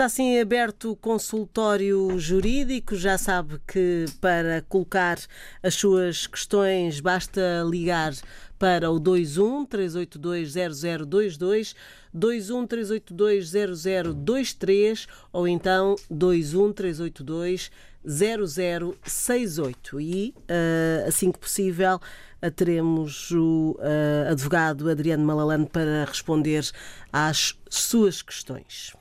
Está assim aberto o consultório jurídico. Já sabe que para colocar as suas questões basta ligar para o 21 382 0022, 21 382 0023 ou então 21 382 0068. E, uh, assim que possível, uh, teremos o uh, advogado Adriano Malalane para responder às suas questões.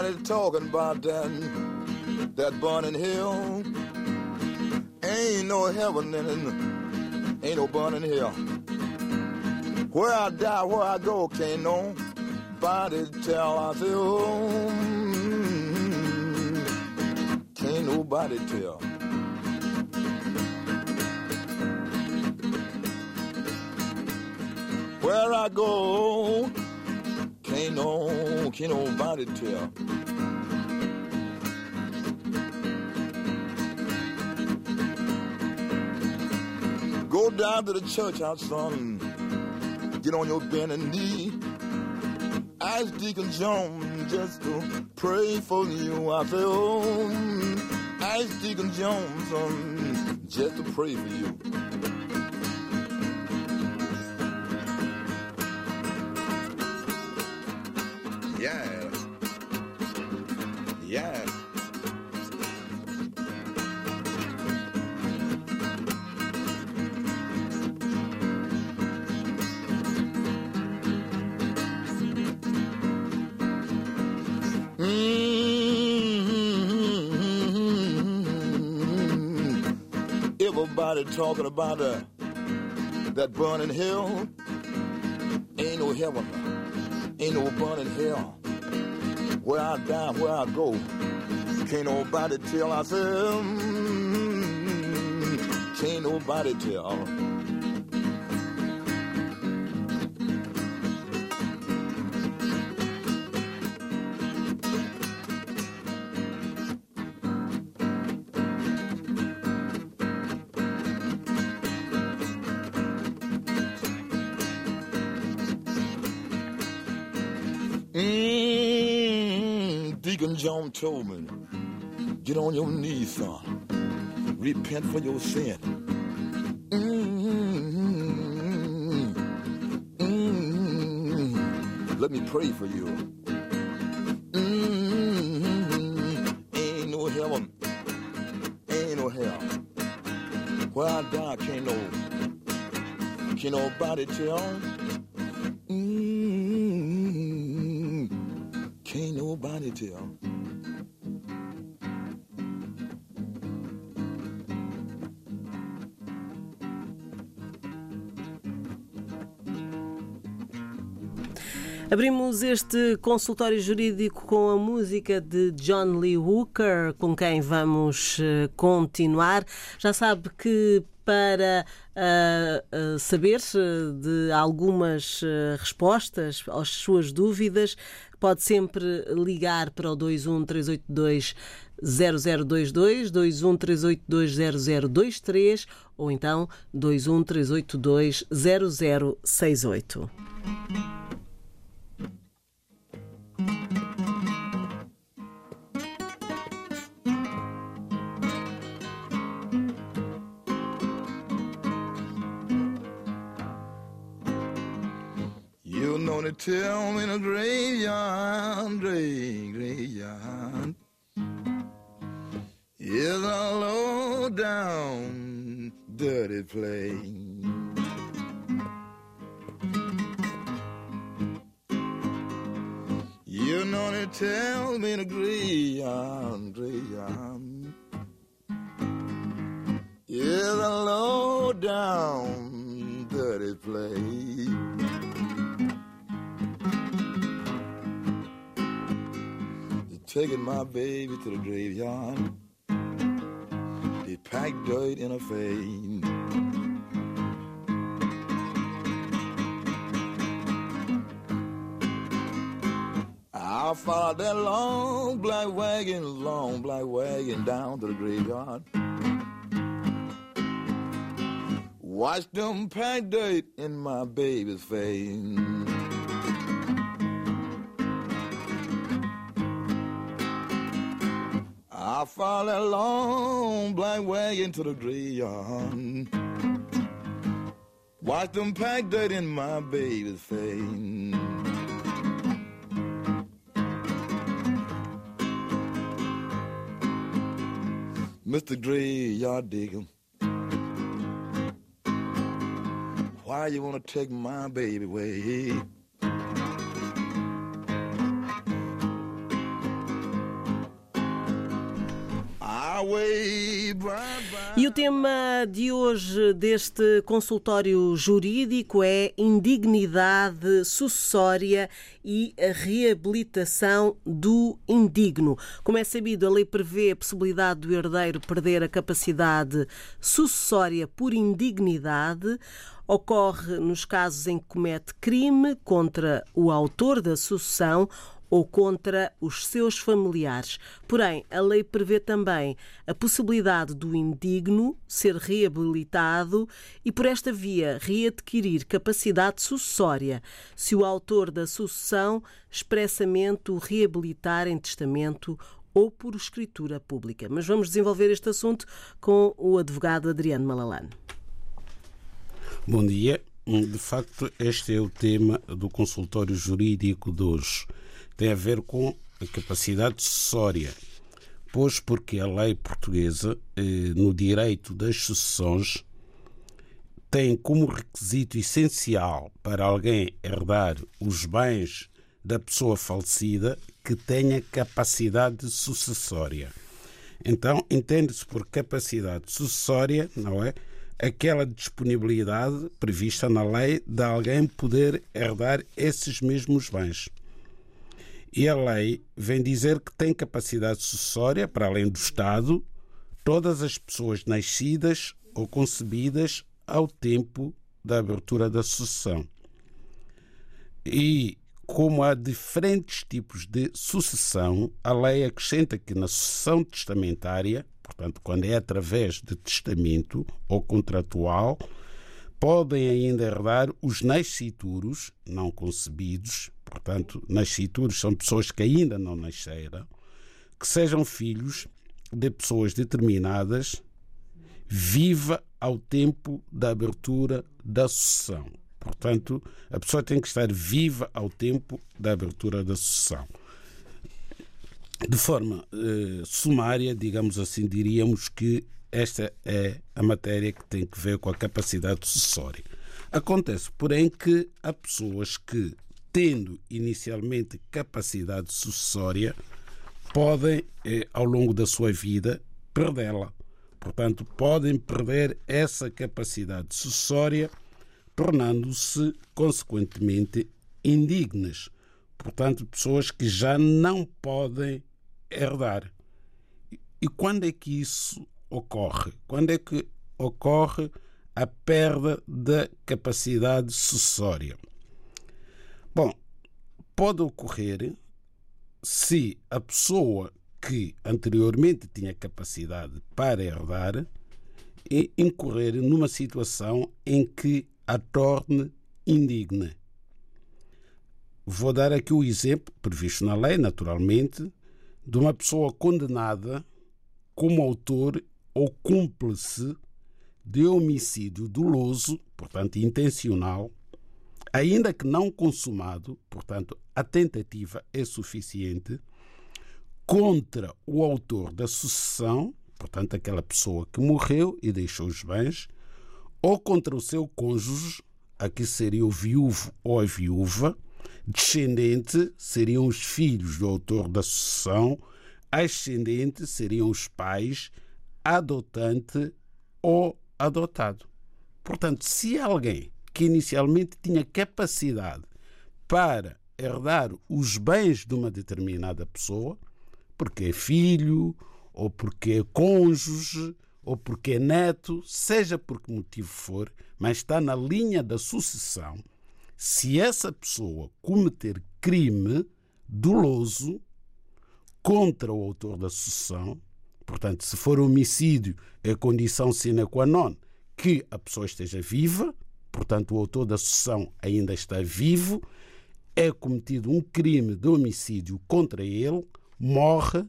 Everybody talking about that, that burning hell. Ain't no heaven in it, ain't no burning hell. Where I die, where I go, can't nobody tell. I say, oh, can't nobody tell. Where I go, can't no, can't nobody tell. Go down to the church house, son. Get on your bending knee. Ask Deacon Jones just to pray for you. I say, oh, ask Deacon Jones, son, just to pray for you. Yeah. Yeah. Mm-hmm. Everybody talking about uh, that burning hell. Ain't no heaven. Ain't no burning hell. Where I die, where I go, can't nobody tell. I said, mm, can't nobody tell. Deacon John told me, get on your knees, son. Repent for your sin. Mm, mm, let me pray for you. Mm, ain't no heaven, ain't no hell. Where I die, can't no, can't nobody tell. Abrimos este consultório jurídico com a música de John Lee Hooker, com quem vamos eh, continuar. Já sabe que para uh, uh, saber de algumas uh, respostas às suas dúvidas, pode sempre ligar para o 21382 0022, 21382 0023 ou então 21382 gonna tell me in a graveyard, graveyard. Is a low down, dirty place. You know they tell me to agree on, agree. It's a low down, dirty place. Taking my baby to the graveyard. They packed dirt in a fade. I followed that long black wagon, long black wagon down to the graveyard. Watch them pack dirt in my baby's face. I followed that long black wagon to the graveyard. Watch them pack dirt in my baby's face. Mr. Graveyard Digger, why you wanna take my baby away? E o tema de hoje deste consultório jurídico é indignidade sucessória e a reabilitação do indigno. Como é sabido, a lei prevê a possibilidade do herdeiro perder a capacidade sucessória por indignidade. Ocorre nos casos em que comete crime contra o autor da sucessão ou contra os seus familiares. Porém, a lei prevê também a possibilidade do indigno ser reabilitado e, por esta via, readquirir capacidade sucessória, se o autor da sucessão expressamente o reabilitar em testamento ou por escritura pública. Mas vamos desenvolver este assunto com o advogado Adriano Malalane. Bom dia. De facto, este é o tema do consultório jurídico de hoje tem a ver com a capacidade sucessória, pois porque a lei portuguesa, eh, no direito das sucessões, tem como requisito essencial para alguém herdar os bens da pessoa falecida que tenha capacidade sucessória. Então, entende-se por capacidade sucessória, não é? Aquela disponibilidade prevista na lei de alguém poder herdar esses mesmos bens. E a lei vem dizer que tem capacidade sucessória, para além do Estado, todas as pessoas nascidas ou concebidas ao tempo da abertura da sucessão. E como há diferentes tipos de sucessão, a lei acrescenta que na sucessão testamentária, portanto, quando é através de testamento ou contratual, podem ainda herdar os nascituros não concebidos, portanto, nascituros são pessoas que ainda não nasceram, que sejam filhos de pessoas determinadas, viva ao tempo da abertura da sucessão. Portanto, a pessoa tem que estar viva ao tempo da abertura da sucessão. De forma eh, sumária, digamos assim, diríamos que esta é a matéria que tem que ver com a capacidade sucessória. Acontece, porém, que há pessoas que, tendo inicialmente capacidade sucessória, podem, eh, ao longo da sua vida, perdê-la. Portanto, podem perder essa capacidade sucessória, tornando-se, consequentemente, indignas. Portanto, pessoas que já não podem herdar. E quando é que isso ocorre? Quando é que ocorre a perda da capacidade sucessória? Bom, pode ocorrer se a pessoa que anteriormente tinha capacidade para herdar incorrer numa situação em que a torne indigna. Vou dar aqui o exemplo, previsto na lei, naturalmente, de uma pessoa condenada como autor ou cúmplice de homicídio doloso, portanto intencional, ainda que não consumado, portanto a tentativa é suficiente, contra o autor da sucessão, portanto aquela pessoa que morreu e deixou os bens, ou contra o seu cônjuge, aqui seria o viúvo ou a viúva, descendente seriam os filhos do autor da sucessão, ascendente seriam os pais adotante ou adotado. Portanto, se alguém que inicialmente tinha capacidade para herdar os bens de uma determinada pessoa, porque é filho, ou porque é cônjuge, ou porque é neto, seja por que motivo for, mas está na linha da sucessão. Se essa pessoa cometer crime doloso contra o autor da sucessão, portanto, se for homicídio, é condição sine qua non que a pessoa esteja viva, portanto, o autor da sucessão ainda está vivo, é cometido um crime de homicídio contra ele, morre,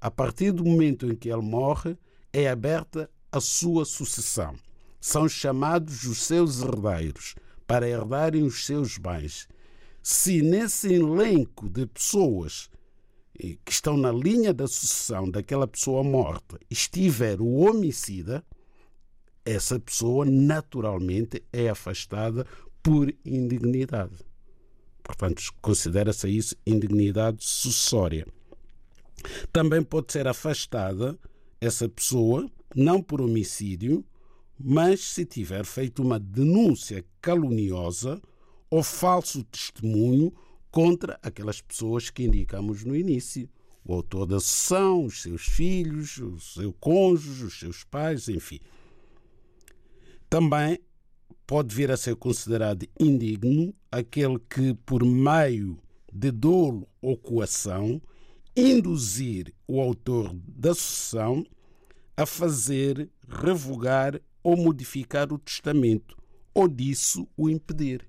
a partir do momento em que ele morre, é aberta a sua sucessão. São chamados os seus herdeiros para herdarem os seus bens. Se nesse elenco de pessoas eh, que estão na linha da sucessão daquela pessoa morta estiver o homicida, essa pessoa naturalmente é afastada por indignidade. Portanto, considera-se isso indignidade sucessória. Também pode ser afastada essa pessoa, não por homicídio, mas se tiver feito uma denúncia caluniosa ou falso testemunho contra aquelas pessoas que indicamos no início. O autor da sessão, os seus filhos, o seu cônjuge, os seus pais, enfim. Também pode vir a ser considerado indigno aquele que, por meio de dolo ou coação, induzir o autor da sucessão a fazer, revogar ou modificar o testamento, ou disso o impedir.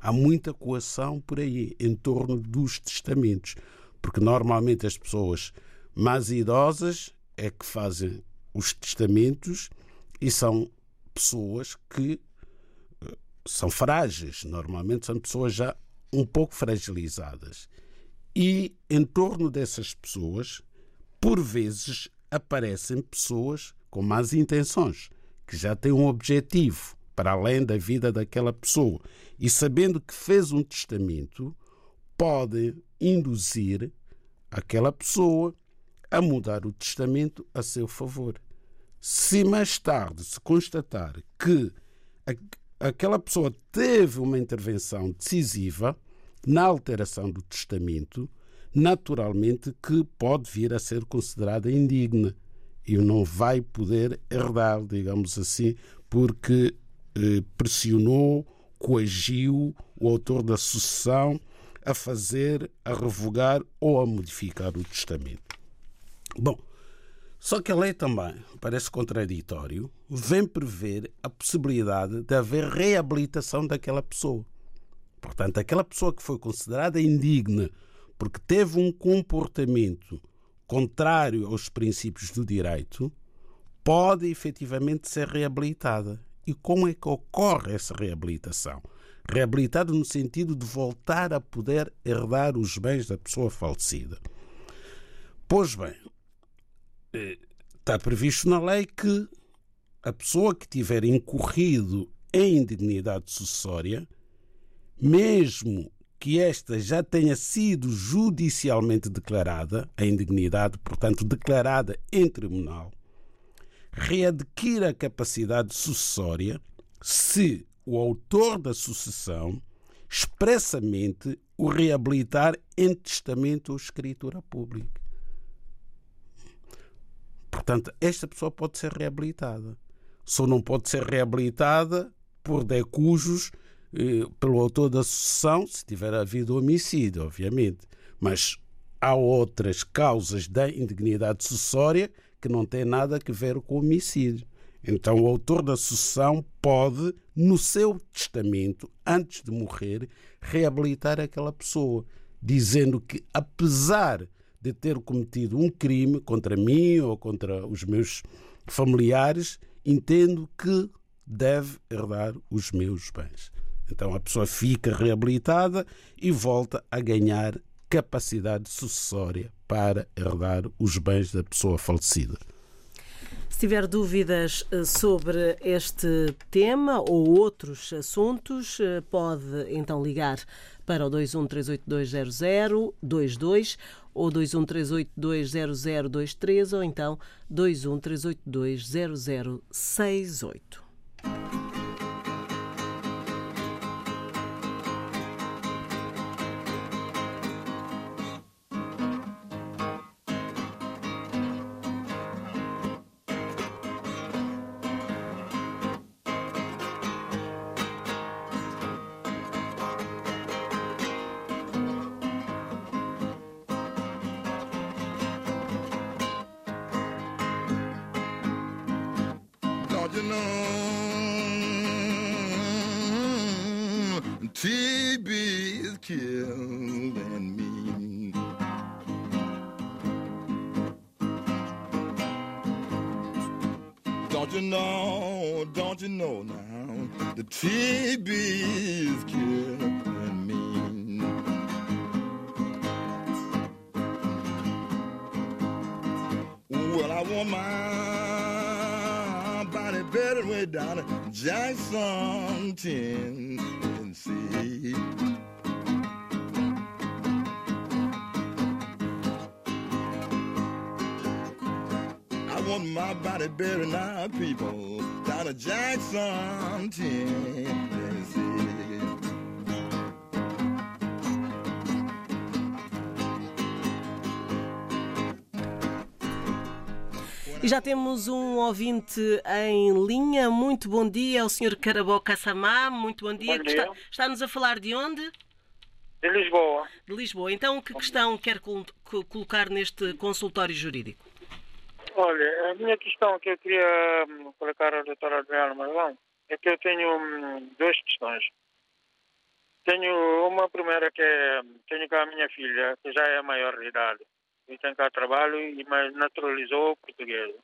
Há muita coação por aí em torno dos testamentos, porque normalmente as pessoas mais idosas é que fazem os testamentos e são pessoas que eh, são frágeis, normalmente são pessoas já um pouco fragilizadas. E em torno dessas pessoas, por vezes, aparecem pessoas com más intenções, que já têm um objetivo para além da vida daquela pessoa. E sabendo que fez um testamento, podem induzir aquela pessoa a mudar o testamento a seu favor. Se mais tarde se constatar que aquela pessoa teve uma intervenção decisiva na alteração do testamento, naturalmente que pode vir a ser considerada indigna e não vai poder herdar, digamos assim, porque eh, pressionou, coagiu o autor da sucessão a fazer, a revogar ou a modificar o testamento. Bom, só que a lei também, parece contraditório, vem prever a possibilidade de haver reabilitação daquela pessoa. Portanto, aquela pessoa que foi considerada indigna porque teve um comportamento contrário aos princípios do direito, pode efetivamente ser reabilitada. E como é que ocorre essa reabilitação? Reabilitada no sentido de voltar a poder herdar os bens da pessoa falecida. Pois bem, está previsto na lei que a pessoa que tiver incorrido em indignidade sucessória, mesmo que esta já tenha sido judicialmente declarada, a indignidade, portanto, declarada em tribunal, readquira a capacidade sucessória se o autor da sucessão expressamente o reabilitar em testamento ou escritura pública. Portanto, esta pessoa pode ser reabilitada. Só não pode ser reabilitada por decujos eh, pelo autor da sucessão, se tiver havido homicídio, obviamente. Mas há outras causas da indignidade sucessória que não têm nada a ver com homicídio. Então, o autor da sucessão pode, no seu testamento, antes de morrer, reabilitar aquela pessoa, dizendo que, apesar de ter cometido um crime contra mim ou contra os meus familiares, entendo que deve herdar os meus bens. Então a pessoa fica reabilitada e volta a ganhar capacidade sucessória para herdar os bens da pessoa falecida. Se tiver dúvidas eh, sobre este tema ou outros assuntos, eh, pode então ligar para o 213820022 ou 213820023 ou então 213820068. you know, don't you know now, the TB is killing me. Well, I want my body better way down at Jackson 10. People, down at Jackson, Tennessee. E já temos um ouvinte em linha. Muito bom dia, o Sr. Caraboca Samá. Muito bom dia. Bom dia. Está, está-nos a falar de onde? De Lisboa. De Lisboa. Então, que questão quer col- co- colocar neste consultório jurídico? Olha, a minha questão que eu queria hum, colocar ao Dr. Adriano Marlão é que eu tenho hum, duas questões. Tenho uma primeira que é, tenho cá a minha filha, que já é maior de idade, e tem cá trabalho, mas naturalizou portuguesa.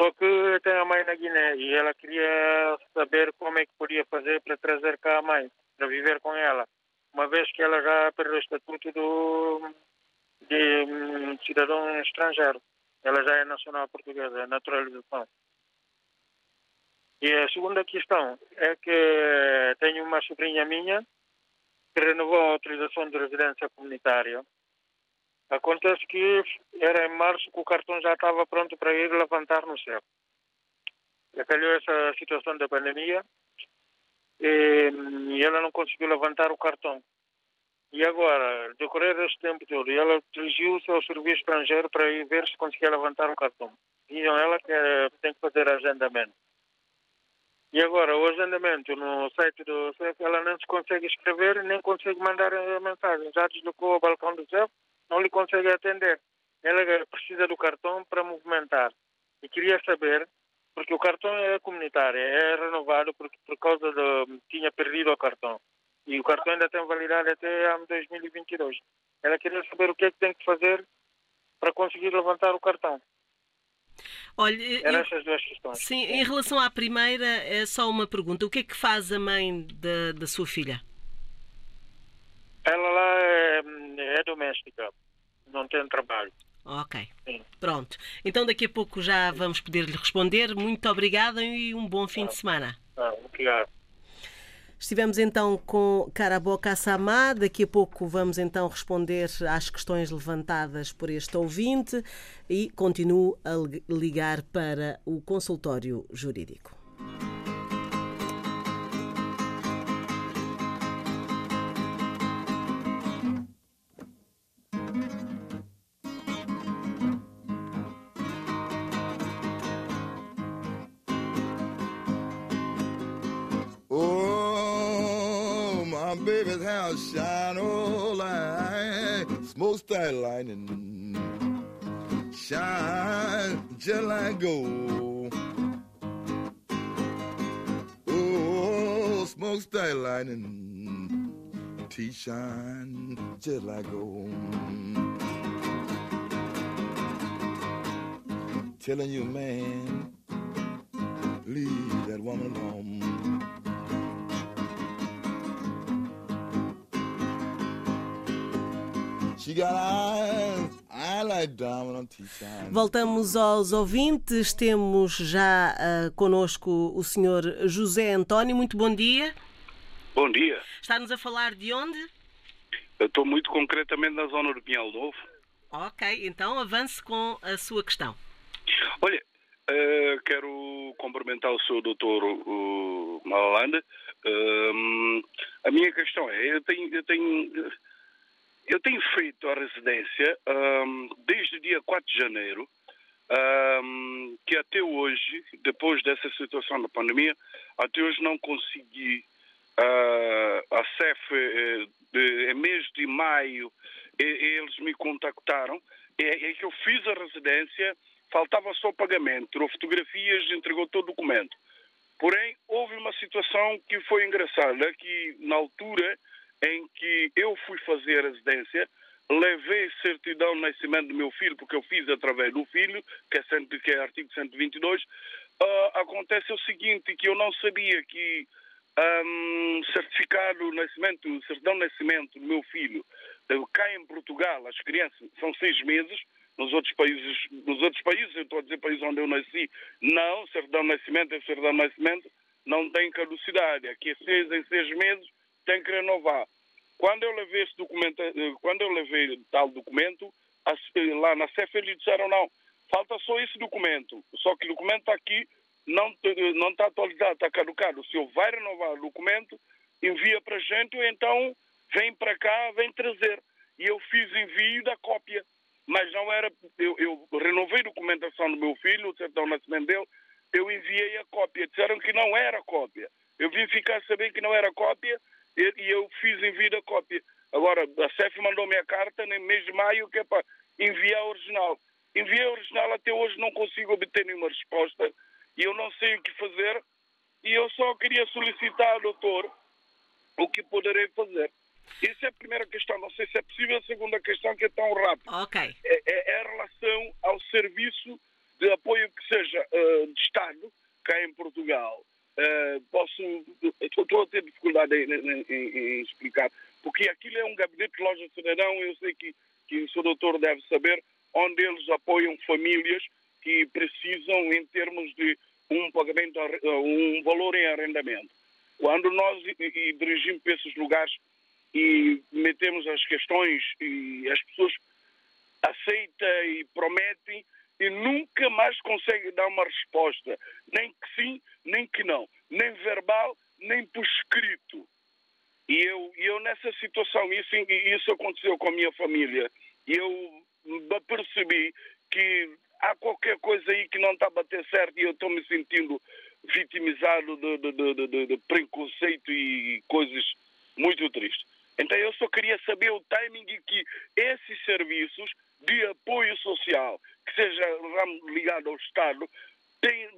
Só que tem a mãe na Guiné e ela queria saber como é que podia fazer para trazer cá a mãe, para viver com ela, uma vez que ela já perdeu o estatuto do, de hum, cidadão estrangeiro. Ela já é nacional portuguesa, é naturalização. E a segunda questão é que tenho uma sobrinha minha que renovou a autorização de residência comunitária. Acontece que era em março que o cartão já estava pronto para ir levantar no céu. E calhou essa situação da pandemia e, e ela não conseguiu levantar o cartão. E agora, decorrer deste tempo todo, ela dirigiu-se ao serviço estrangeiro para ir ver se conseguia levantar o cartão. Diziam ela que eh, tem que fazer agendamento. E agora, o agendamento no site do CEF, ela não se consegue escrever nem consegue mandar a mensagem. Já deslocou ao balcão do CEF, não lhe consegue atender. Ela precisa do cartão para movimentar. E queria saber, porque o cartão é comunitário, é renovado porque por causa de... tinha perdido o cartão. E o cartão ainda tem validade até ano 2022. Ela queria saber o que é que tem que fazer para conseguir levantar o cartão. Olha, Eram essas duas questões. sim, em relação à primeira, é só uma pergunta. O que é que faz a mãe da, da sua filha? Ela lá é, é doméstica, não tem trabalho. Ok, Sim. pronto. Então daqui a pouco já vamos poder lhe responder. Muito obrigada e um bom fim de semana. Ah, obrigado. Estivemos então com Caraboca Samá. Daqui a pouco vamos então responder às questões levantadas por este ouvinte e continuo a li- ligar para o consultório jurídico. Shine oh like smokestack lightning. Shine just like gold. Oh, smokestack lightning. Tea shine just like gold. Telling you, man, leave that woman alone. Voltamos aos ouvintes. Temos já ah, conosco o senhor José António. Muito bom dia. Bom dia. Está-nos a falar de onde? Eu estou muito concretamente na zona do Pinhal Novo. Ok, então avance com a sua questão. Olha, eh, quero cumprimentar o seu doutor uh, Malalanda. Ehm, a minha questão é, eu tenho, eu tenho, eu tenho feito a residência ehm, desde o dia 4 de janeiro, ehm, que até hoje, depois dessa situação da pandemia, até hoje não consegui ah, a CEF eh, de, em mês de maio e- eles me contactaram é, é que eu fiz a residência faltava só pagamento, tirou fotografias, entregou todo o documento. Porém, houve uma situação que foi engraçada, que na altura em que eu fui fazer a residência, levei certidão de nascimento do meu filho, porque eu fiz através do filho, que é, cento, que é artigo 122, uh, ah, acontece o seguinte, que eu não sabia que um, certificado de nascimento, certidão de nascimento do meu filho, uh, cá em Portugal, as crianças são seis meses, nos outros países, nos outros países, eu estou a dizer países onde eu nasci, não, certidão de nascimento é certidão de nascimento, não tem caducidade. Aqui é seis em seis meses, tem que renovar. Quando eu levei esse documento, eh, quando eu levei tal documento, eh, lá na CEF eles disseram não, falta só esse documento. Só que o documento está aqui, não não está atualizado, está caducado. Se eu vai renovar o documento, envia para a gente ou então vem para cá, vem trazer. E eu fiz envio da cópia. Mas não era. Eu, eu renovei a documentação do meu filho, o certão nascimento dele, eu enviei a cópia. Disseram que não era cópia. Eu vim ficar saber que não era cópia e eu fiz envio da cópia. Agora, a CEF mandou-me a carta no mês de maio que é para enviar a original. Enviei a original, até hoje não consigo obter nenhuma resposta e eu não sei o que fazer e eu só queria solicitar ao doutor o que poderei fazer. Essa é a primeira questão. Não sei se é possível. A segunda questão, que é tão rápida. Ok. É, é, é a relação ao serviço de apoio que seja uh, de Estado, cá em Portugal. Uh, posso. Estou a ter dificuldade em, em, em, explicar, porque aquilo é um gabinete de loja cidadão. Eu sei que, que o seu doutor deve saber, onde eles apoiam famílias que precisam em termos de um pagamento, um valor em arrendamento. Quando nós dirigimos para esses lugares, e metemos as questões e as pessoas aceitam e prometem e nunca mais conseguem dar uma resposta, nem que sim, nem que não, nem verbal, nem por escrito. E eu, eu nessa situação, isso, isso aconteceu com a minha família, e eu percebi que há qualquer coisa aí que não está a bater certo e eu estou me sentindo vitimizado de, de, de, de preconceito e coisas muito tristes. Então eu só queria saber o timing em que esses serviços de apoio social, que seja ligado ao Estado, têm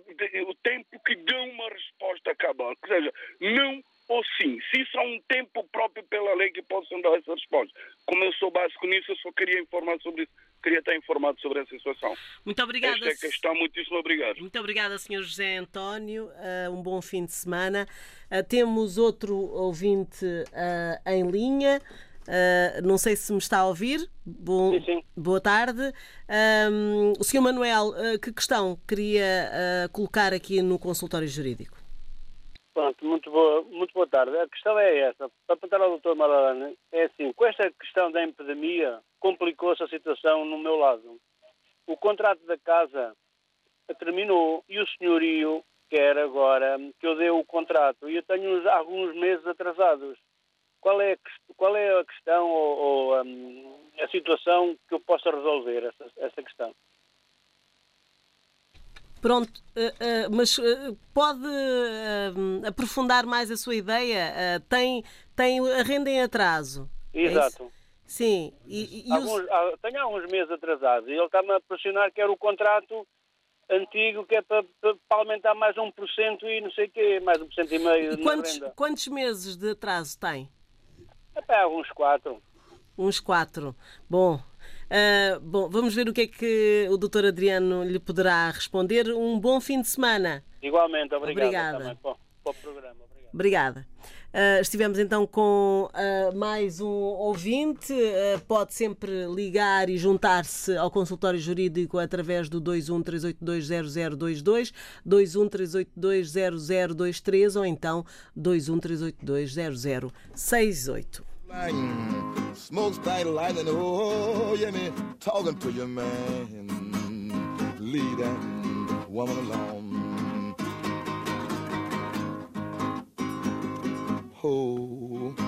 o tempo que dão uma resposta cabal, que seja não ou sim. Se isso há um tempo próprio pela lei que possam dar essa resposta. Como eu sou básico nisso, eu só queria informar sobre isso queria estar informado sobre essa situação. Muito obrigada. Esta é a questão, muitíssimo obrigado. Muito obrigada, Sr. José António. Uh, um bom fim de semana. Uh, temos outro ouvinte uh, em linha. Não sei se me está a ouvir. Bom, sim, sim. Boa tarde. Um, o Sr. Manuel, que questão queria colocar aqui no consultório jurídico? Pronto, muito boa, muito boa tarde. A questão é essa. Para perguntar ao Dr. Malalane, é assim, com esta questão da epidemia, complicou-se a situação no meu lado. O contrato da casa terminou e o senhorio quer agora que eu dê o contrato e eu tenho alguns meses atrasados. Qual é, qual é a questão ou, ou um, a situação que eu possa resolver essa, essa questão? Pronto, uh, uh, mas uh, pode aprofundar mais a sua ideia? tem, tem a renda em atraso. É Exato. É Sim. E, e alguns, os... Ah, tenho alguns meses atrasados e ele está-me a pressionar que era o contrato antigo que é para, para, aumentar mais um por cento e não sei o quê, mais um por cento e meio e quantos, quantos meses de atraso tem? É para alguns quatro. Uns quatro. Bom, Uh, bom, vamos ver o que é que o doutor Adriano lhe poderá responder. Um bom fim de semana. Igualmente, obrigado Obrigada. também para, para o programa. Obrigado. Obrigada. Uh, estivemos então com uh, mais um ouvinte. Pode sempre ligar e juntar-se ao consultório jurídico através do 213820022, 213820023 ou então 213820068. Mm. Smokes like lightning, oh, yeah, me talking to your man. Leave that woman alone. Oh.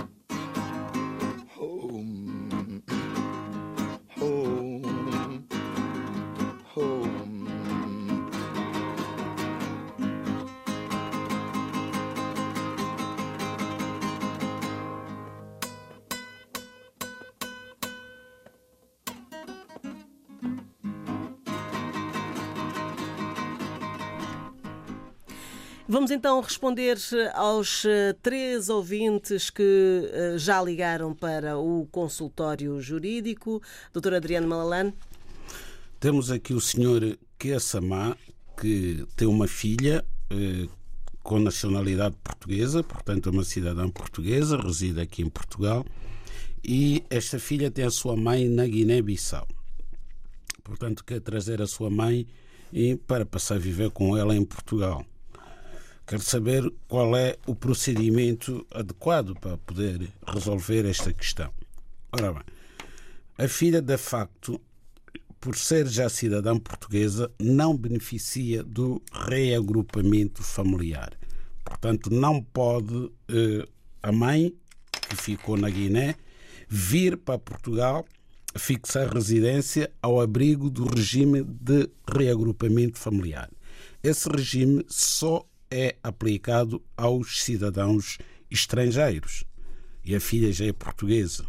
Vamos então responder aos eh, três ouvintes que eh, já ligaram para o consultório jurídico. Doutor Adriano Malalane. Temos aqui o senhor Kessamá, que tem uma filha eh, com nacionalidade portuguesa, portanto é uma cidadã portuguesa, reside aqui em Portugal, e esta filha tem a sua mãe na Guiné-Bissau. Portanto, quer trazer a sua mãe e para passar a viver com ela em Portugal. Quero saber qual é o procedimento adequado para poder resolver esta questão. Ora bem, a filha, de facto, por ser já cidadã portuguesa, não beneficia do reagrupamento familiar. Portanto, não pode eh, a mãe, que ficou na Guiné, vir para Portugal fixar residência ao abrigo do regime de reagrupamento familiar. Esse regime só é aplicado aos cidadãos estrangeiros. E a filha já é portuguesa.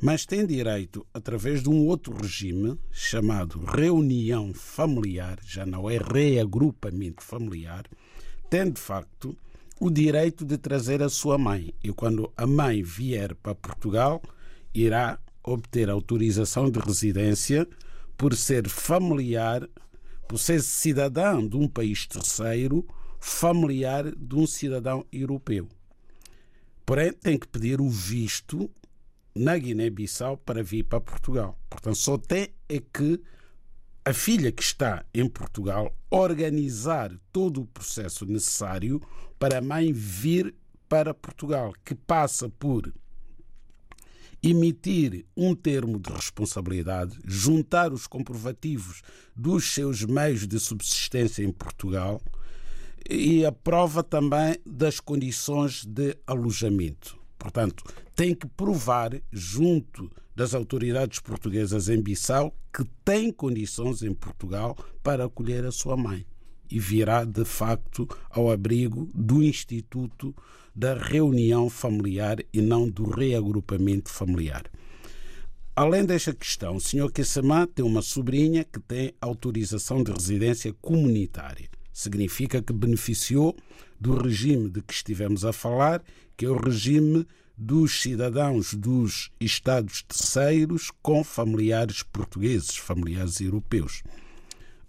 Mas tem direito, através de um outro regime chamado reunião familiar, já não é reagrupamento familiar, tem de facto o direito de trazer a sua mãe. E quando a mãe vier para Portugal, irá obter autorização de residência por ser familiar, por ser cidadão de um país terceiro familiar de um cidadão europeu. Porém, tem que pedir o visto na Guiné-Bissau para vir para Portugal. Portanto, só tem é que a filha que está em Portugal organizar todo o processo necessário para a mãe vir para Portugal, que passa por emitir um termo de responsabilidade, juntar os comprovativos dos seus meios de subsistência em Portugal e a prova também das condições de alojamento. Portanto, tem que provar junto das autoridades portuguesas em Bissau que tem condições em Portugal para acolher a sua mãe e virá de facto ao abrigo do Instituto da Reunião Familiar e não do reagrupamento familiar. Além desta questão, o Sr. Kessamá tem uma sobrinha que tem autorização de residência comunitária significa que beneficiou do regime de que estivemos a falar, que é o regime dos cidadãos dos Estados terceiros com familiares portugueses, familiares europeus.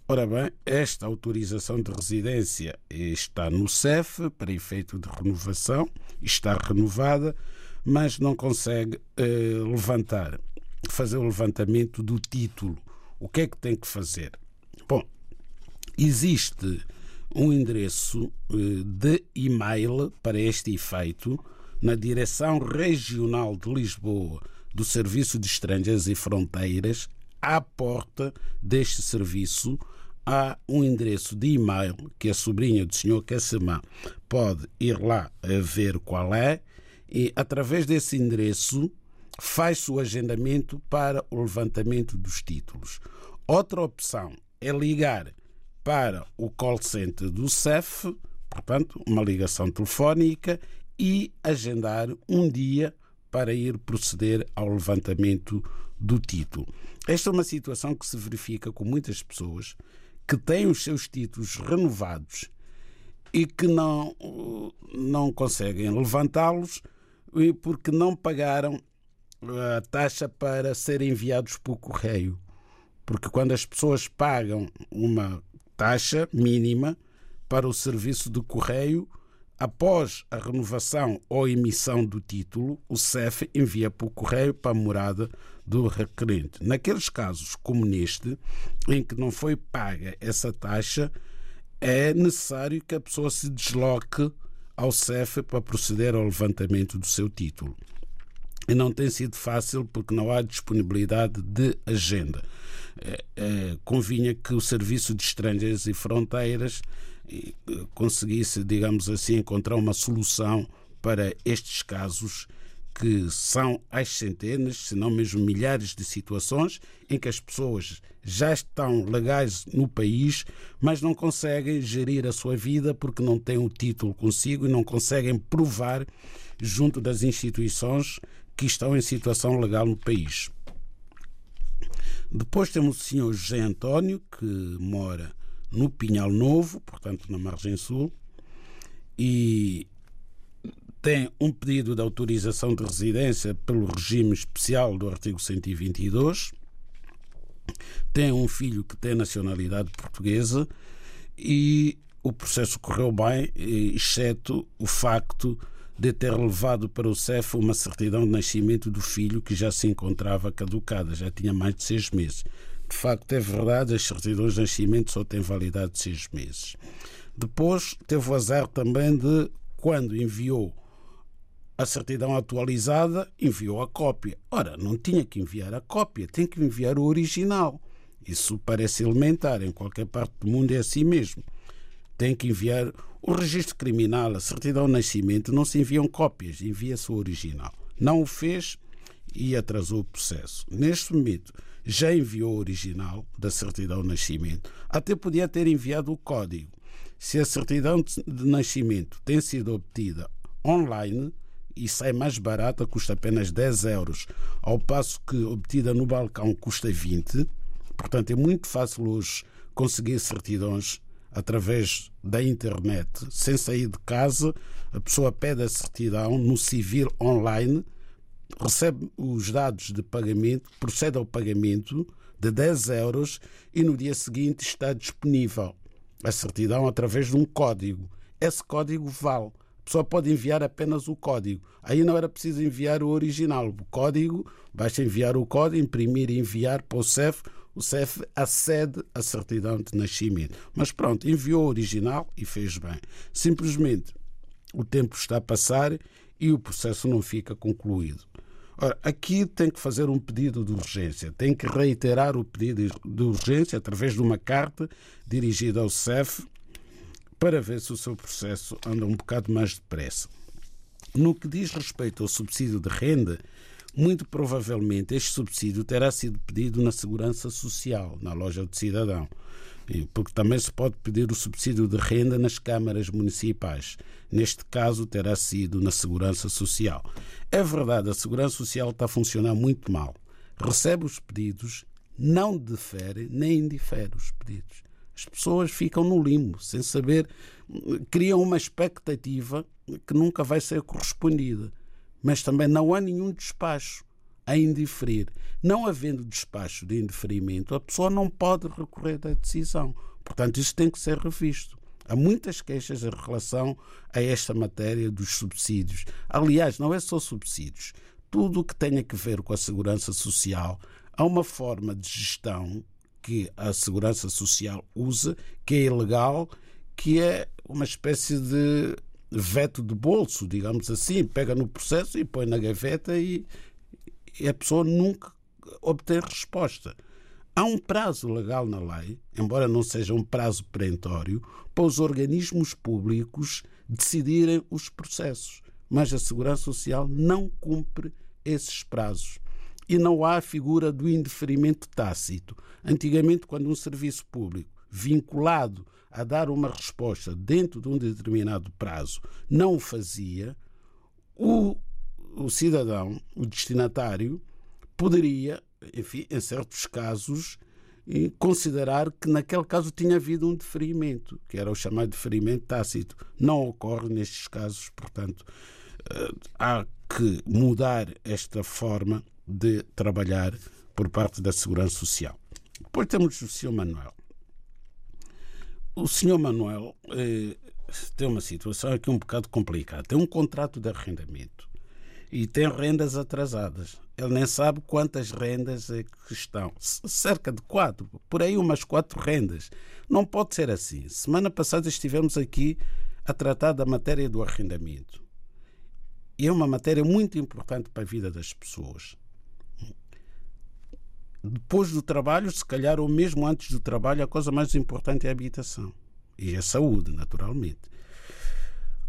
Ora bem, esta autorização de residência está no CEF para efeito de renovação, está renovada, mas não consegue eh, levantar, fazer o levantamento do título. O que é que tem que fazer? Bom, existe um endereço eh, de e-mail para este efeito na Direção Regional de Lisboa do Serviço de Estrangeiros e Fronteiras, à porta deste serviço, há um endereço de e-mail que a sobrinha do Sr. Cassamã pode ir lá ver qual é e, através desse endereço, faz o agendamento para o levantamento dos títulos. Outra opção é ligar para o call center do CEF, portanto, uma ligação telefónica, e agendar um dia para ir proceder ao levantamento do título. Esta é uma situação que se verifica com muitas pessoas que têm os seus títulos renovados e que não, não conseguem levantá-los porque não pagaram a taxa para serem enviados por correio. Porque quando as pessoas pagam uma taxa mínima para o serviço de correio. Após a renovação ou emissão do título, o CEF envia por correio para a morada do requerente. Naqueles casos, como neste, em que não foi paga essa taxa, é necessário que a pessoa se desloque ao CEF para proceder ao levantamento do seu título. E não tem sido fácil porque não há disponibilidade de agenda. É, é, convinha que o Serviço de Estrangeiros e Fronteiras eh, conseguisse, digamos assim, encontrar uma solução para estes casos que são às centenas, se não mesmo milhares de situações em que as pessoas já estão legais no país, mas não conseguem gerir a sua vida porque não têm o título consigo e não conseguem provar junto das instituições que estão em situação legal no país. Depois temos o senhor José António, que mora no Pinhal Novo, portanto na margem sul, e tem um pedido de autorização de residência pelo regime especial do artigo 122, tem um filho que tem nacionalidade portuguesa e o processo correu bem, exceto o facto de ter levado para o CEF uma certidão de nascimento do filho que já se encontrava caducada, já tinha mais de seis meses. De facto, é verdade, as certidões de nascimento só têm validade de seis meses. Depois, teve o azar também de, quando enviou a certidão atualizada, enviou a cópia. Ora, não tinha que enviar a cópia, tem que enviar o original. Isso parece elementar, em qualquer parte do mundo é assim mesmo. Tem que enviar o registro criminal, a certidão de nascimento, não se enviam cópias, envia-se o original. Não o fez e atrasou o processo. Neste momento, já enviou o original da certidão de nascimento. Até podia ter enviado o código. Se a certidão de nascimento tem sido obtida online e sai mais barata, custa apenas 10 euros, ao passo que obtida no balcão custa 20. Portanto, é muito fácil hoje conseguir certidões através da internet, sem sair de casa. A pessoa pede a certidão no civil online recebe os dados de pagamento, procede ao pagamento de 10 euros e no dia seguinte está disponível a certidão através de um código. Esse código vale. A pessoa pode enviar apenas o código. Aí não era preciso enviar o original. O código, basta enviar o código, imprimir e enviar para o CEF. O CEF acede à certidão de nascimento. Mas pronto, enviou o original e fez bem. Simplesmente o tempo está a passar e o processo não fica concluído. Ora, aqui tem que fazer um pedido de urgência, tem que reiterar o pedido de urgência através de uma carta dirigida ao CEF para ver se o seu processo anda um bocado mais depressa. No que diz respeito ao subsídio de renda, muito provavelmente este subsídio terá sido pedido na Segurança Social, na loja do cidadão porque também se pode pedir o subsídio de renda nas câmaras municipais. Neste caso, terá sido na Segurança Social. É verdade, a Segurança Social está a funcionar muito mal. Recebe os pedidos, não difere nem indifere os pedidos. As pessoas ficam no limbo, sem saber, criam uma expectativa que nunca vai ser correspondida. Mas também não há nenhum despacho a indiferir. Não havendo despacho de indeferimento, a pessoa não pode recorrer da decisão. Portanto, isso tem que ser revisto. Há muitas queixas em relação a esta matéria dos subsídios. Aliás, não é só subsídios. Tudo o que tenha que ver com a segurança social, há uma forma de gestão que a segurança social usa, que é ilegal, que é uma espécie de veto de bolso, digamos assim, pega no processo e põe na gaveta e, e a pessoa nunca obter resposta. Há um prazo legal na lei, embora não seja um prazo perentório, para os organismos públicos decidirem os processos. Mas a Segurança Social não cumpre esses prazos. E não há a figura do indeferimento tácito. Antigamente, quando um serviço público vinculado a dar uma resposta dentro de um determinado prazo não o fazia, o o cidadão, o destinatário, poderia, enfim, em certos casos, considerar que naquele caso tinha havido um deferimento, que era o chamado deferimento tácito. Não ocorre nestes casos, portanto, eh, há que mudar esta forma de trabalhar por parte da Segurança Social. Depois temos o Sr. Manuel. O Sr. Manuel eh, tem uma situação aqui um bocado complicada. Tem um contrato de arrendamento e tem rendas atrasadas. Ele nem sabe quantas rendas é que estão. Cerca de quatro, por aí umas quatro rendas. Não pode ser assim. Semana passada estivemos aqui a tratar da matéria do arrendamento. E é uma matéria muito importante para a vida das pessoas. Depois do trabalho, se calhar, ou mesmo antes do trabalho, a coisa mais importante é a habitação. E a saúde, naturalmente.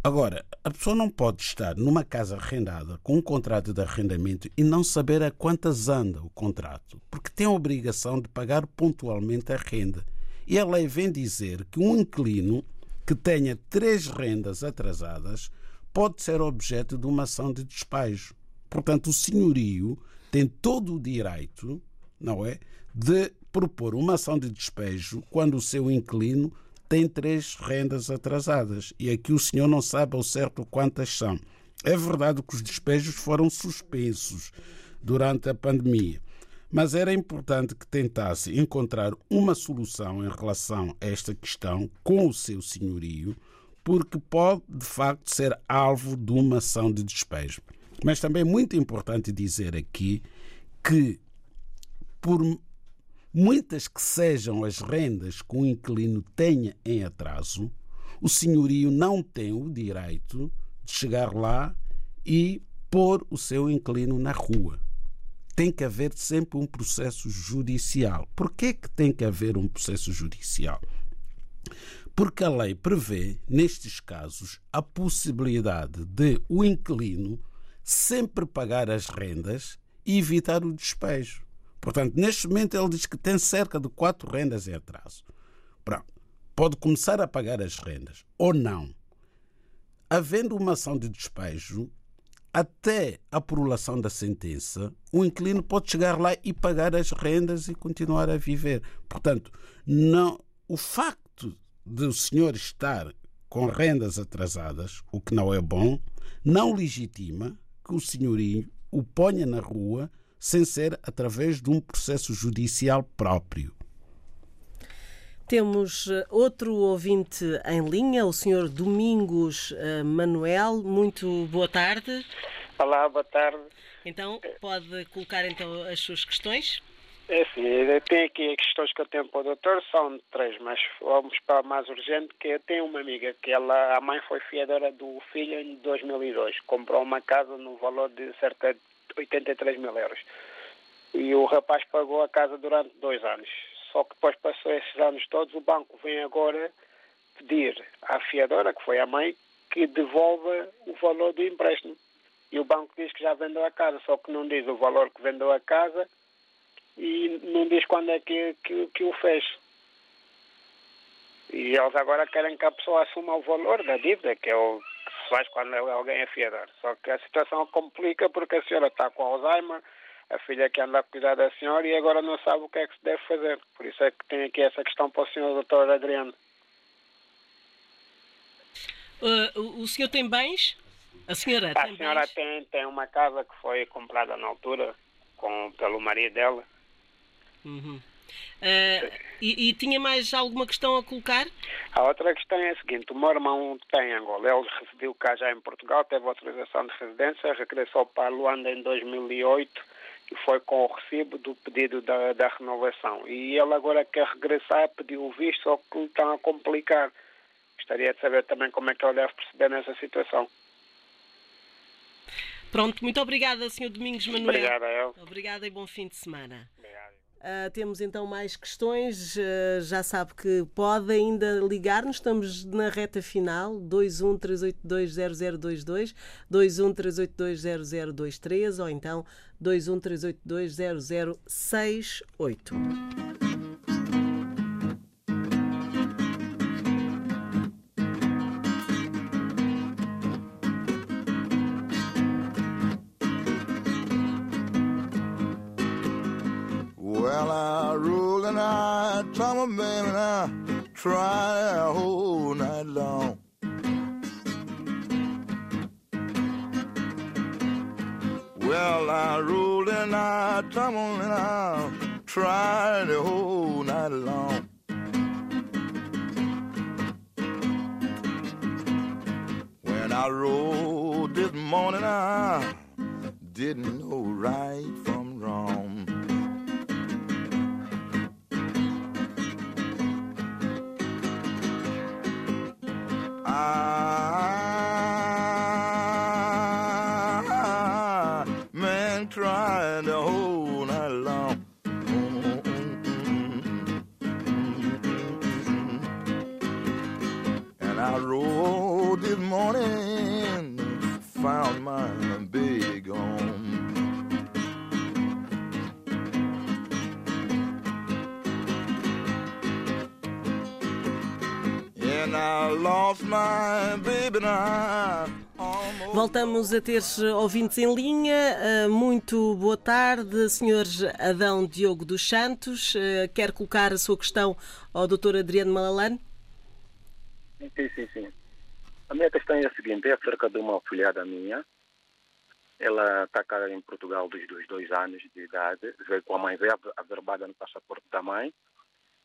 Agora, a pessoa não pode estar numa casa arrendada com um contrato de arrendamento e não saber a quantas anda o contrato, porque tem a obrigação de pagar pontualmente a renda. E a lei vem dizer que um inquilino que tenha três rendas atrasadas pode ser objeto de uma ação de despejo. Portanto, o senhorio tem todo o direito, não é, de propor uma ação de despejo quando o seu inquilino tem três rendas atrasadas e aqui o senhor não sabe ao certo quantas são. É verdade que os despejos foram suspensos durante a pandemia, mas era importante que tentasse encontrar uma solução em relação a esta questão com o seu senhorio, porque pode de facto ser alvo de uma ação de despejo. Mas também é muito importante dizer aqui que, por muitas que sejam as rendas que o inquilino tenha em atraso, o senhorio não tem o direito de chegar lá e pôr o seu inquilino na rua. Tem que haver sempre um processo judicial. Por que, que tem que haver um processo judicial? Porque a lei prevê, nestes casos, a possibilidade de o inquilino sempre pagar as rendas e evitar o despejo. Portanto, neste momento ele diz que tem cerca de quatro rendas em atraso. Pronto. Pode começar a pagar as rendas ou não. Havendo uma ação de despejo, até a prolação da sentença, o inquilino pode chegar lá e pagar as rendas e continuar a viver. Portanto, não, o facto de o senhor estar com rendas atrasadas, o que não é bom, não legitima que o senhorinho o ponha na rua sem ser através de um processo judicial próprio. Temos eh, outro ouvinte em linha, o senhor Domingos eh, Manuel. Muito boa tarde. Olá, boa tarde. Então, pode colocar então as suas questões? É sim, tem aqui as questões que eu tenho para o doutor, são três, mas vamos para a mais urgente, que eu tenho uma amiga que ela, a mãe foi fiadora do filho em 2002, comprou uma casa no valor de cerca de 83 mil euros. E o rapaz pagou a casa durante dois anos. Só que depois passou esses anos todos, o banco vem agora pedir à fiadora, que foi a mãe, que devolva o valor do empréstimo. E o banco diz que já vendeu a casa, só que não diz o valor que vendeu a casa e não diz quando é que, que, que o fez. E eles agora querem que a pessoa assuma o valor da dívida, que é o faz quando alguém é fiador. Só que a situação complica porque a senhora está com Alzheimer, a filha que anda a cuidar da senhora e agora não sabe o que é que se deve fazer. Por isso é que tem aqui essa questão para o senhor doutor Adriano. Uh, o senhor tem bens? A senhora a tem senhora bens? tem, tem uma casa que foi comprada na altura com, pelo marido dela. Uhum. Uh, e, e tinha mais alguma questão a colocar? A outra questão é a seguinte: o meu irmão tem Angola, ele residiu cá já em Portugal, teve autorização de residência, regressou para Luanda em 2008 e foi com o recibo do pedido da, da renovação. E ele agora quer regressar, pediu o visto, só que está a complicar. Gostaria de saber também como é que ele deve proceder nessa situação. Pronto, muito obrigada, Sr. Domingos Manuel. Obrigado a ele. Obrigada e bom fim de semana. Obrigado. Uh, temos então mais questões. Uh, já sabe que pode ainda ligar-nos. Estamos na reta final. 213820022, 213820023 ou então 213820068. Well, I roll and I tumble, baby, and I try a whole night long. Well, I roll and I tumble and I try the whole night long. When I rode this morning, I didn't know right Voltamos a ter ouvintes em linha. Uh, Muito boa tarde, Sr. Adão Diogo dos Santos. Uh, Quer colocar a sua questão ao Dr. Adriano Malalane? Sim, sim, sim. A minha questão é a seguinte, é acerca de uma filhada minha. Ela está cá em Portugal desde os dois anos de idade. Veio com a mãe, veio averbada no passaporte da mãe.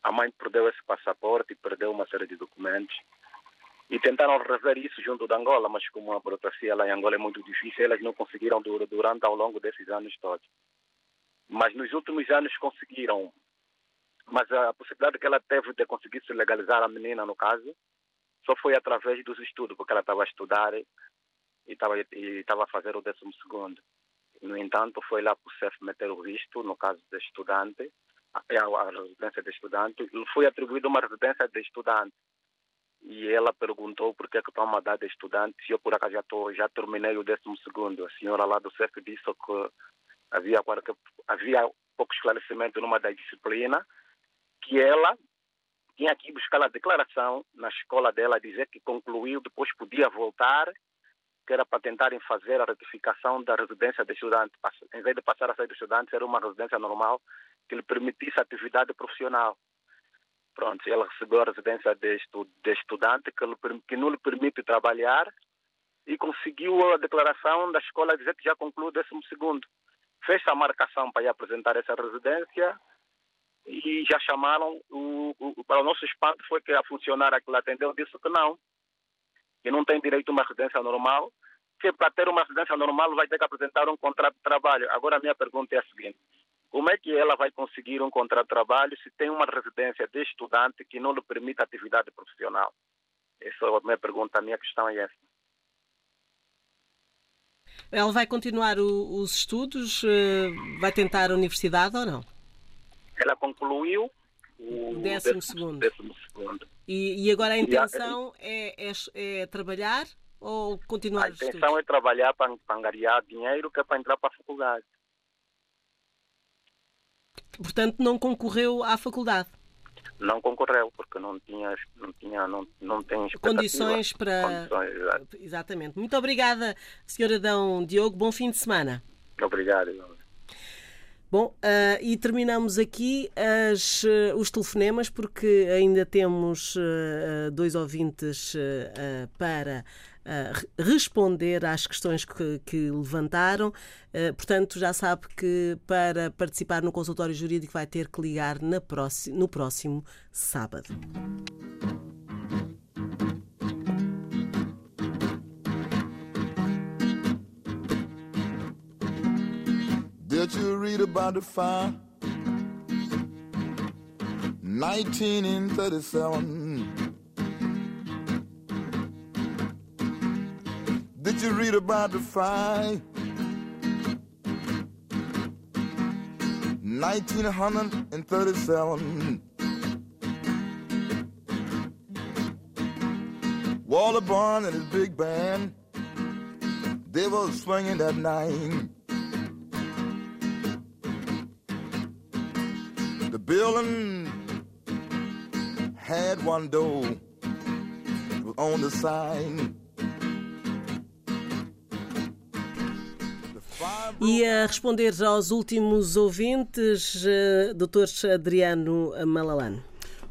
A mãe perdeu esse passaporte e perdeu uma série de documentos. E tentaram rever isso junto da Angola, mas como a burocracia lá em Angola é muito difícil, elas não conseguiram durante ao longo desses anos todos. Mas nos últimos anos conseguiram. Mas a possibilidade que ela teve de conseguir se legalizar a menina, no caso, só foi através dos estudos, porque ela estava a estudar e estava e estava a fazer o décimo segundo. No entanto, foi lá para o CEF meter o visto, no caso de estudante, a, a residência de estudante, e foi atribuída uma residência de estudante. E ela perguntou por que é que toma a de estudante, eu por acaso já, tô, já terminei o décimo segundo. A senhora lá do CEF disse que havia, que havia pouco esclarecimento numa das disciplinas, que ela tinha que buscar a declaração na escola dela, dizer que concluiu, depois podia voltar, que era para tentarem fazer a retificação da residência de estudante. Em vez de passar a ser de estudante, era uma residência normal que lhe permitisse atividade profissional. Pronto, ela recebeu a residência de, estu, de estudante que, lhe, que não lhe permite trabalhar e conseguiu a declaração da escola dizer que já concluiu o décimo segundo. Fez a marcação para ir apresentar essa residência e já chamaram, o, o, para o nosso espanto foi que a funcionária que lá atendeu disse que não, que não tem direito a uma residência normal, que para ter uma residência normal vai ter que apresentar um contrato de trabalho. Agora a minha pergunta é a seguinte, que ela vai conseguir um contrato de trabalho se tem uma residência de estudante que não lhe permite atividade profissional? Essa é a minha pergunta, a minha questão é essa. Ela vai continuar o, os estudos? Eh, vai tentar a universidade ou não? Ela concluiu o décimo, décimo segundo. Décimo segundo. E, e, agora a intenção a, é, é, é, trabalhar ou continuar A intenção é trabalhar para, para angariar dinheiro que é para entrar para a faculdade. Portanto, não concorreu à faculdade? Não concorreu, porque não tinha, não tinha, não, não tem condições para. Condições, exatamente. Muito obrigada, Sr. Adão Diogo. Bom fim de semana. Obrigado. Bom, uh, e terminamos aqui as, uh, os telefonemas, porque ainda temos uh, dois ouvintes para responder às questões que, que levantaram. portanto, já sabe que para participar no consultório jurídico vai ter que ligar no próximo sábado. Did you read about the fire? 1937. Did you read about the fire? 1937. Walter Barn and his big band, they were swinging that night. The building had one door on the side. E a responder aos últimos ouvintes, uh, Dr. Adriano Malalane.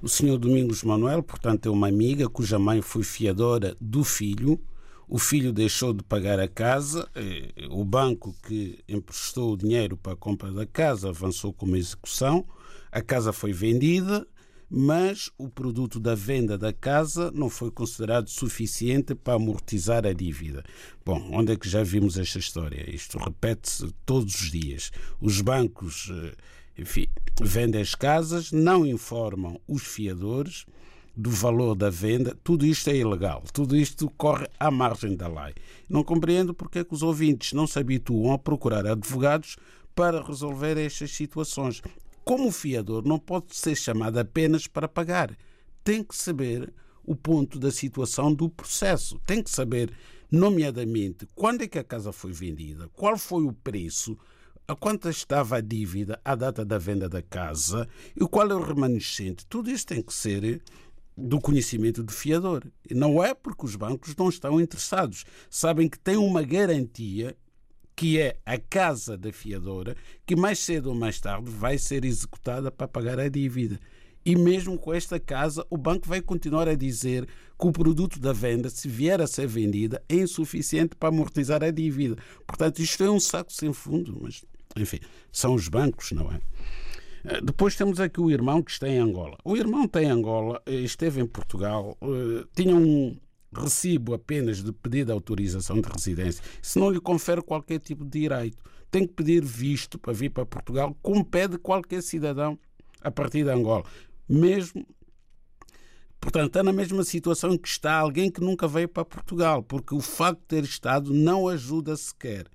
O senhor Domingos Manuel, portanto, é uma amiga cuja mãe foi fiadora do filho. O filho deixou de pagar a casa, eh, o banco que emprestou o dinheiro para a compra da casa avançou com uma execução. A casa foi vendida, mas o produto da venda da casa não foi considerado suficiente para amortizar a dívida. Bom, onde é que já vimos esta história? Isto repete-se todos os dias. Os bancos, eh, enfim, vendem as casas, não informam os fiadores do valor da venda, tudo isto é ilegal, tudo isto corre à margem da lei. Não compreendo porque é que os ouvintes não se habituam a procurar advogados para resolver estas situações como fiador, não pode ser chamado apenas para pagar. Tem que saber o ponto da situação do processo. Tem que saber, nomeadamente, quando é que a casa foi vendida, qual foi o preço, a quanto estava a dívida à data da venda da casa e qual é o remanescente. Tudo isso tem que ser do conhecimento do fiador. Não é porque os bancos não estão interessados. Sabem que têm uma garantia que é a casa da fiadora, que mais cedo ou mais tarde vai ser executada para pagar a dívida. E mesmo com esta casa, o banco vai continuar a dizer que o produto da venda, se vier a ser vendida, é insuficiente para amortizar a dívida. Portanto, isto é um saco sem fundo, mas, enfim, são os bancos, não é? Eh, depois temos aqui o irmão que está em Angola. O irmão está em Angola, eh, esteve em Portugal, eh, tinha um recibo apenas de pedido autorização de residência. Se não lhe confere qualquer tipo de direito, tem que pedir visto para vir para Portugal, como pede qualquer cidadão a partir de Angola mesmo. Portanto, está na mesma situação que está alguém que nunca veio para Portugal, porque o facto de ter estado não ajuda sequer.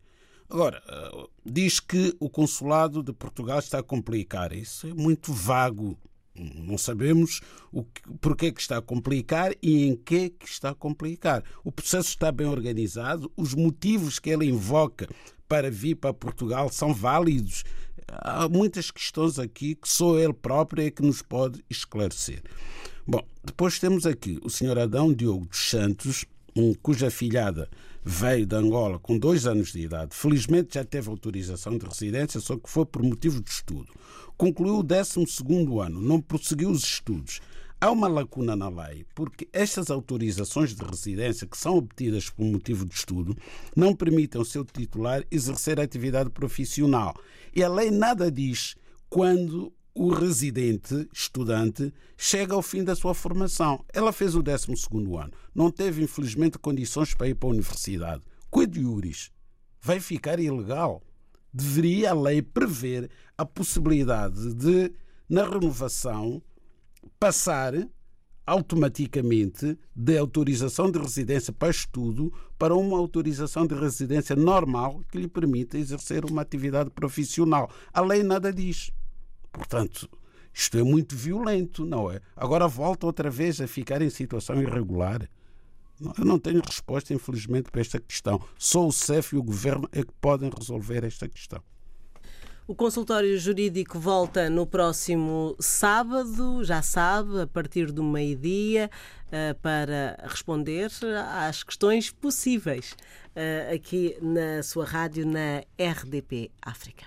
Agora, eh, diz que o consulado de Portugal está a complicar. Isso é muito vago. Não sabemos o que, porque que está a complicar e em que que está a complicar. O processo está bem organizado, os motivos que ele invoca para vir para Portugal são válidos há muitas questões aqui que só ele próprio é que nos pode esclarecer. Bom, depois temos aqui o senhor Adão Diogo dos Santos, cuja filhada veio de Angola com dois anos de idade. Felizmente já teve autorização de residência, só que foi por motivo de estudo. Concluiu o 12 ano, não prosseguiu os estudos. Há uma lacuna na lei, porque estas autorizações de residência, que são obtidas por motivo de estudo, não permitem ao seu titular exercer atividade profissional. E a lei nada diz quando o residente, estudante, chega ao fim da sua formação. Ela fez o 12 ano, não teve, infelizmente, condições para ir para a universidade. Quid iuris? Vai ficar ilegal. Deveria a lei prever a possibilidade de, na renovação, passar automaticamente de autorização de residência para estudo para uma autorização de residência normal que lhe permita exercer uma atividade profissional. A lei nada diz. Portanto, isto é muito violento, não é? Agora volta outra vez a ficar em situação irregular. Eu não tenho resposta, infelizmente, para esta questão. Só o CEF e o Governo é que podem resolver esta questão. O consultório jurídico volta no próximo sábado, já sabe, a partir do meio-dia, eh, para responder às questões possíveis eh, aqui na sua rádio, na RDP África.